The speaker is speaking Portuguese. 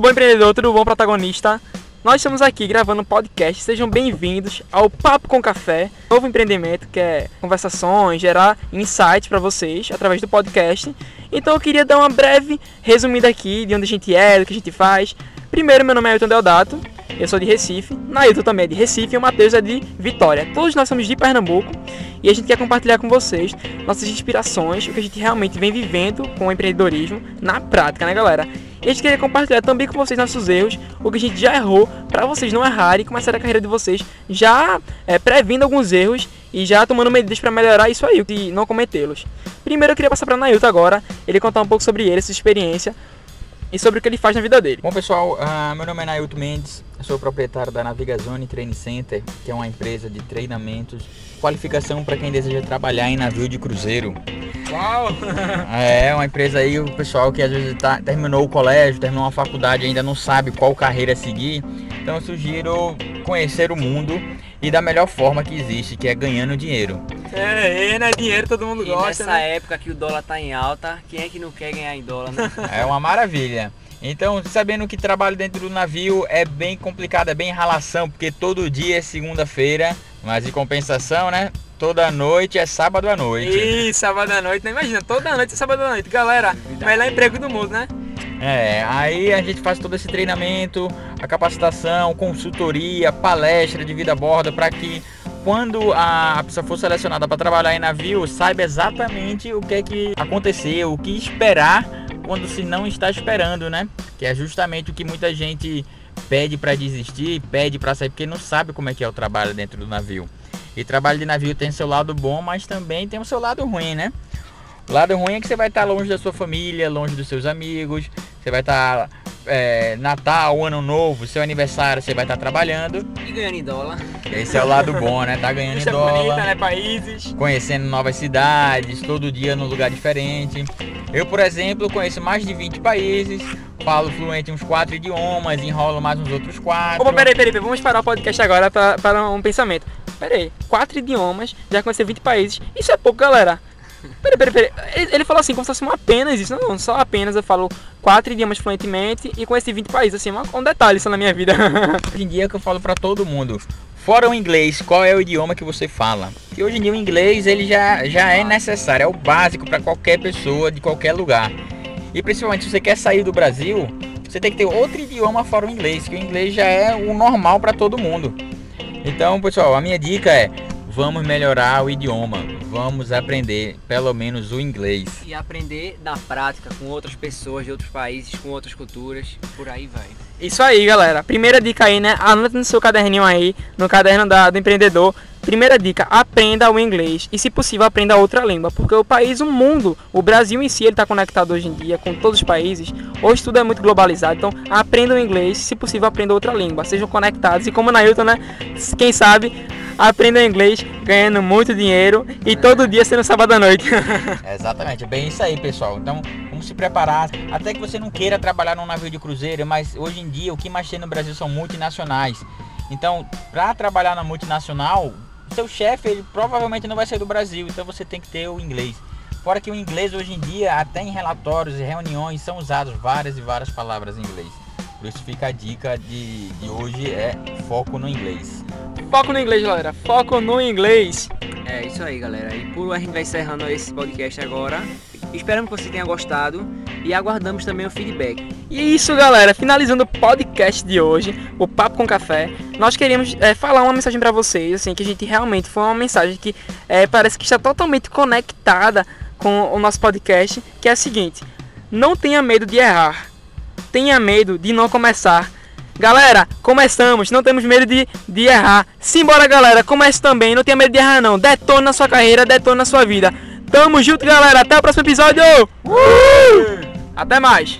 Tudo bom, empreendedor? Tudo bom, protagonista? Nós estamos aqui gravando um podcast. Sejam bem-vindos ao Papo com Café, novo empreendimento que é conversações, gerar insights para vocês através do podcast. Então eu queria dar uma breve resumida aqui de onde a gente é, do que a gente faz. Primeiro, meu nome é Ailton Deodato, eu sou de Recife, Nailton também é de Recife e o Matheus é de Vitória. Todos nós somos de Pernambuco e a gente quer compartilhar com vocês nossas inspirações, o que a gente realmente vem vivendo com o empreendedorismo na prática, né, galera? A gente queria compartilhar também com vocês nossos erros, o que a gente já errou, para vocês não errarem e começar a carreira de vocês já é, previndo alguns erros e já tomando medidas para melhorar isso aí e não cometê-los. Primeiro eu queria passar para Nailton agora, ele contar um pouco sobre ele, essa experiência e sobre o que ele faz na vida dele. Bom pessoal, uh, meu nome é Nailton Mendes, sou proprietário da Navigazone Training Center, que é uma empresa de treinamentos, qualificação para quem deseja trabalhar em navio de cruzeiro. Uau! é uma empresa aí, o pessoal que às vezes tá, terminou o colégio, terminou uma faculdade ainda não sabe qual carreira seguir. Então eu sugiro conhecer o mundo e da melhor forma que existe, que é ganhando dinheiro. É, né? Dinheiro todo mundo E gosta, nessa né? época que o dólar tá em alta, quem é que não quer ganhar em dólar, né? É uma maravilha. Então, sabendo que trabalho dentro do navio é bem complicado, é bem ralação, porque todo dia é segunda-feira, mas em compensação, né? Toda noite é sábado à noite. Ih, sábado à noite, né? Imagina, toda noite é sábado à noite. Galera, melhor emprego do mundo, né? É, aí a gente faz todo esse treinamento, a capacitação, consultoria, palestra de vida a bordo para que quando a pessoa for selecionada para trabalhar em navio, saiba exatamente o que é que aconteceu, o que esperar quando se não está esperando, né? Que é justamente o que muita gente pede para desistir, pede para sair porque não sabe como é que é o trabalho dentro do navio. E trabalho de navio tem seu lado bom, mas também tem o seu lado ruim, né? O lado ruim é que você vai estar longe da sua família, longe dos seus amigos, você vai estar é, Natal, Ano Novo, seu aniversário, você vai estar trabalhando. E ganhando em dólar. Esse é o lado bom, né? Tá ganhando em Vista bonita, dólar, né? Países. conhecendo novas cidades, todo dia num lugar diferente. Eu, por exemplo, conheço mais de 20 países, falo fluente uns quatro idiomas, enrolo mais uns outros quatro. Opa, peraí, peraí, peraí, vamos parar o podcast agora para um pensamento. Peraí, quatro idiomas, já conheci 20 países. Isso é pouco, galera. Peraí, peraí, peraí. Ele, ele falou assim, como se fosse uma apenas isso. Não, não, só apenas eu falo quatro idiomas fluentemente e conheci 20 países. Assim, um, detalhe só na minha vida. Hoje em dia é que eu falo pra todo mundo. Fora o inglês, qual é o idioma que você fala? Que hoje em dia o inglês ele já, já é necessário, é o básico para qualquer pessoa de qualquer lugar. E principalmente se você quer sair do Brasil, você tem que ter outro idioma fora o inglês, que o inglês já é o normal para todo mundo. Então, pessoal, a minha dica é: vamos melhorar o idioma, vamos aprender pelo menos o inglês. E aprender na prática com outras pessoas de outros países, com outras culturas, por aí vai. Isso aí, galera. Primeira dica aí, né? Anota no seu caderninho aí, no caderno da, do empreendedor. Primeira dica, aprenda o inglês e, se possível, aprenda outra língua, porque o país, o mundo, o Brasil em si, ele está conectado hoje em dia com todos os países. Hoje tudo é muito globalizado, então aprenda o inglês, se possível, aprenda outra língua. Sejam conectados e, como o Nailton, né? Quem sabe, aprenda inglês ganhando muito dinheiro e todo dia sendo sábado à noite. Exatamente, é bem isso aí, pessoal. Então, vamos se preparar. Até que você não queira trabalhar num navio de cruzeiro, mas hoje em dia o que mais tem no Brasil são multinacionais. Então, para trabalhar na multinacional, seu chefe ele provavelmente não vai sair do Brasil, então você tem que ter o inglês. Fora que o inglês hoje em dia, até em relatórios e reuniões, são usados várias e várias palavras em inglês. Por isso fica a dica de, de hoje é foco no inglês. Foco no inglês, galera. Foco no inglês. É isso aí, galera. E por a gente vai encerrando esse podcast agora. Esperamos que você tenha gostado e aguardamos também o feedback. E isso, galera. Finalizando o podcast de hoje, o Papo com Café, nós queríamos é, falar uma mensagem para vocês, assim, que a gente realmente foi uma mensagem que é, parece que está totalmente conectada com o nosso podcast, que é a seguinte: não tenha medo de errar, tenha medo de não começar. Galera, começamos, não temos medo de, de errar. Simbora, galera, comece também, não tenha medo de errar não. Detone na sua carreira, detone na sua vida. Tamo junto, galera. Até o próximo episódio. Uh! Até mais.